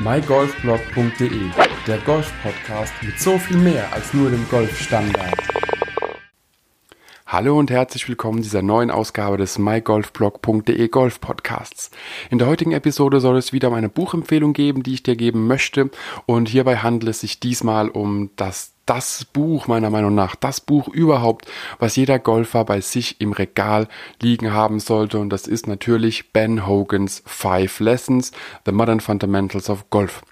mygolfblog.de, der Golf-Podcast mit so viel mehr als nur dem Golfstandard. Hallo und herzlich willkommen dieser neuen Ausgabe des mygolfblog.de Golf Podcasts. In der heutigen Episode soll es wieder um eine Buchempfehlung geben, die ich dir geben möchte und hierbei handelt es sich diesmal um das das Buch meiner Meinung nach, das Buch überhaupt, was jeder Golfer bei sich im Regal liegen haben sollte. Und das ist natürlich Ben Hogans Five Lessons, The Modern Fundamentals of Golf.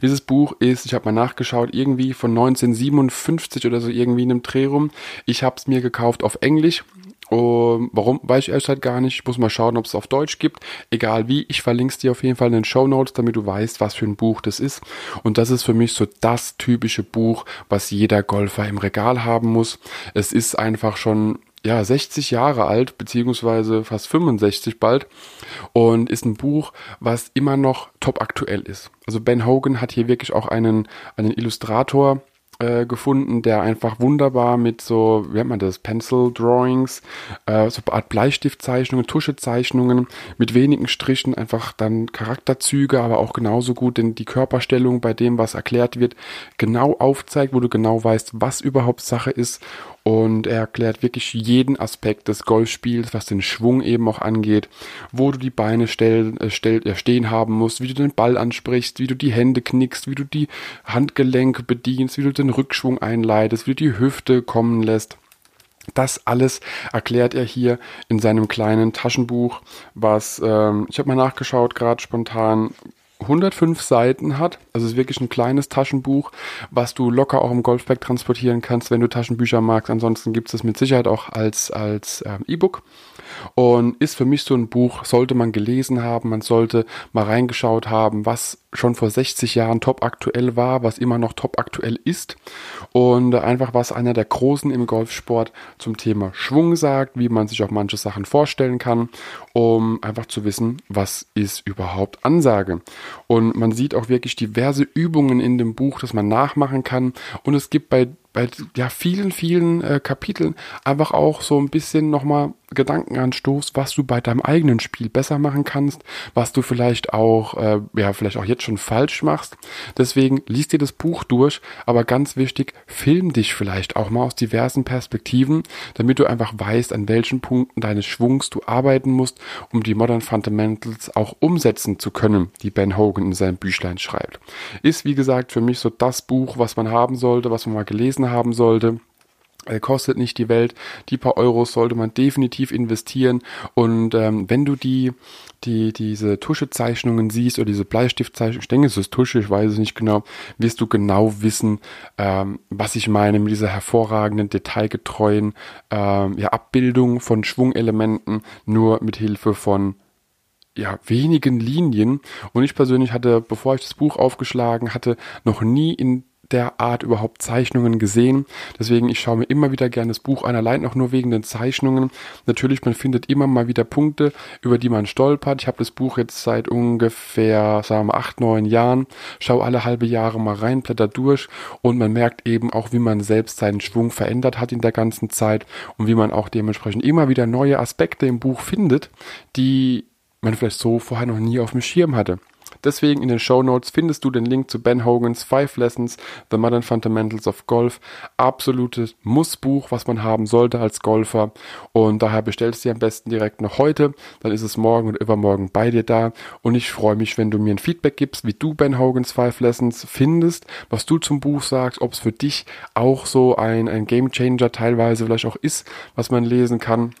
Dieses Buch ist, ich habe mal nachgeschaut, irgendwie von 1957 oder so irgendwie in einem Dreh rum. Ich habe es mir gekauft auf Englisch um, warum, weiß ich erst halt gar nicht. Ich muss mal schauen, ob es auf Deutsch gibt. Egal wie, ich verlinke es dir auf jeden Fall in den Show Notes, damit du weißt, was für ein Buch das ist. Und das ist für mich so das typische Buch, was jeder Golfer im Regal haben muss. Es ist einfach schon ja, 60 Jahre alt, beziehungsweise fast 65 bald und ist ein Buch, was immer noch top aktuell ist. Also Ben Hogan hat hier wirklich auch einen, einen Illustrator äh, gefunden, der einfach wunderbar mit so, wie nennt man das, Pencil Drawings, äh, so eine Art Bleistiftzeichnungen, Tuschezeichnungen mit wenigen Strichen einfach dann Charakterzüge, aber auch genauso gut denn die Körperstellung bei dem, was erklärt wird, genau aufzeigt, wo du genau weißt, was überhaupt Sache ist und er erklärt wirklich jeden Aspekt des Golfspiels, was den Schwung eben auch angeht, wo du die Beine stell, äh, stell, äh, stehen haben musst, wie du den Ball ansprichst, wie du die Hände knickst, wie du die Handgelenke bedienst, wie du den Rückschwung einleitest, wie du die Hüfte kommen lässt. Das alles erklärt er hier in seinem kleinen Taschenbuch, was ähm, ich habe mal nachgeschaut, gerade spontan, 105 Seiten hat. Also es ist wirklich ein kleines Taschenbuch, was du locker auch im Golfbag transportieren kannst, wenn du Taschenbücher magst. Ansonsten gibt es das mit Sicherheit auch als, als ähm, E-Book und ist für mich so ein Buch, sollte man gelesen haben, man sollte mal reingeschaut haben, was schon vor 60 Jahren top aktuell war, was immer noch top aktuell ist und einfach was einer der Großen im Golfsport zum Thema Schwung sagt, wie man sich auch manche Sachen vorstellen kann, um einfach zu wissen, was ist überhaupt Ansage. Und man sieht auch wirklich diverse Übungen in dem Buch, dass man nachmachen kann und es gibt bei bei ja vielen, vielen äh, Kapiteln einfach auch so ein bisschen nochmal Gedankenanstoß, was du bei deinem eigenen Spiel besser machen kannst, was du vielleicht auch, äh, ja, vielleicht auch jetzt schon falsch machst. Deswegen liest dir das Buch durch, aber ganz wichtig, film dich vielleicht auch mal aus diversen Perspektiven, damit du einfach weißt, an welchen Punkten deines Schwungs du arbeiten musst, um die Modern Fundamentals auch umsetzen zu können, die Ben Hogan in seinem Büchlein schreibt. Ist, wie gesagt, für mich so das Buch, was man haben sollte, was man mal gelesen haben sollte. Er kostet nicht die Welt. Die paar Euros sollte man definitiv investieren. Und ähm, wenn du die, die, diese Tuschezeichnungen siehst oder diese Bleistiftzeichnungen, ich denke, es ist Tusche, ich weiß es nicht genau, wirst du genau wissen, ähm, was ich meine mit dieser hervorragenden, detailgetreuen ähm, ja, Abbildung von Schwungelementen, nur mit Hilfe von ja, wenigen Linien. Und ich persönlich hatte, bevor ich das Buch aufgeschlagen hatte, noch nie in der Art überhaupt Zeichnungen gesehen. Deswegen, ich schaue mir immer wieder gerne das Buch an, allein auch nur wegen den Zeichnungen. Natürlich, man findet immer mal wieder Punkte, über die man stolpert. Ich habe das Buch jetzt seit ungefähr, sagen wir, acht, neun Jahren. Schaue alle halbe Jahre mal rein, blätter durch und man merkt eben auch, wie man selbst seinen Schwung verändert hat in der ganzen Zeit und wie man auch dementsprechend immer wieder neue Aspekte im Buch findet, die man vielleicht so vorher noch nie auf dem Schirm hatte. Deswegen in den Show Notes findest du den Link zu Ben Hogans Five Lessons, The Modern Fundamentals of Golf. Absolutes Mussbuch, was man haben sollte als Golfer. Und daher bestellst du dir am besten direkt noch heute. Dann ist es morgen und übermorgen bei dir da. Und ich freue mich, wenn du mir ein Feedback gibst, wie du Ben Hogans Five Lessons findest, was du zum Buch sagst, ob es für dich auch so ein, ein Game Changer teilweise vielleicht auch ist, was man lesen kann.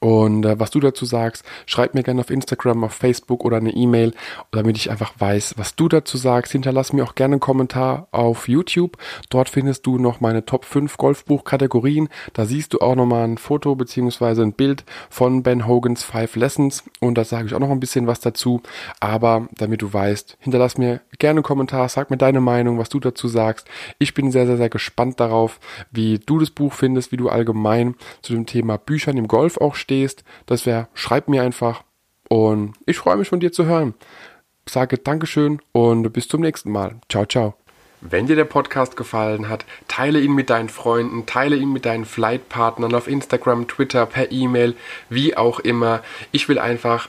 Und äh, was du dazu sagst, schreib mir gerne auf Instagram, auf Facebook oder eine E-Mail, damit ich einfach weiß, was du dazu sagst. Hinterlass mir auch gerne einen Kommentar auf YouTube. Dort findest du noch meine Top 5 Golfbuch-Kategorien. Da siehst du auch nochmal ein Foto beziehungsweise ein Bild von Ben Hogans Five Lessons. Und da sage ich auch noch ein bisschen was dazu. Aber damit du weißt, hinterlass mir gerne einen Kommentar, sag mir deine Meinung, was du dazu sagst. Ich bin sehr, sehr, sehr gespannt darauf, wie du das Buch findest, wie du allgemein zu dem Thema Büchern im Golf auch stehst. Das wäre, schreib mir einfach. Und ich freue mich von dir zu hören. Sage Dankeschön und bis zum nächsten Mal. Ciao, ciao. Wenn dir der Podcast gefallen hat, teile ihn mit deinen Freunden, teile ihn mit deinen Flightpartnern auf Instagram, Twitter, per E-Mail, wie auch immer. Ich will einfach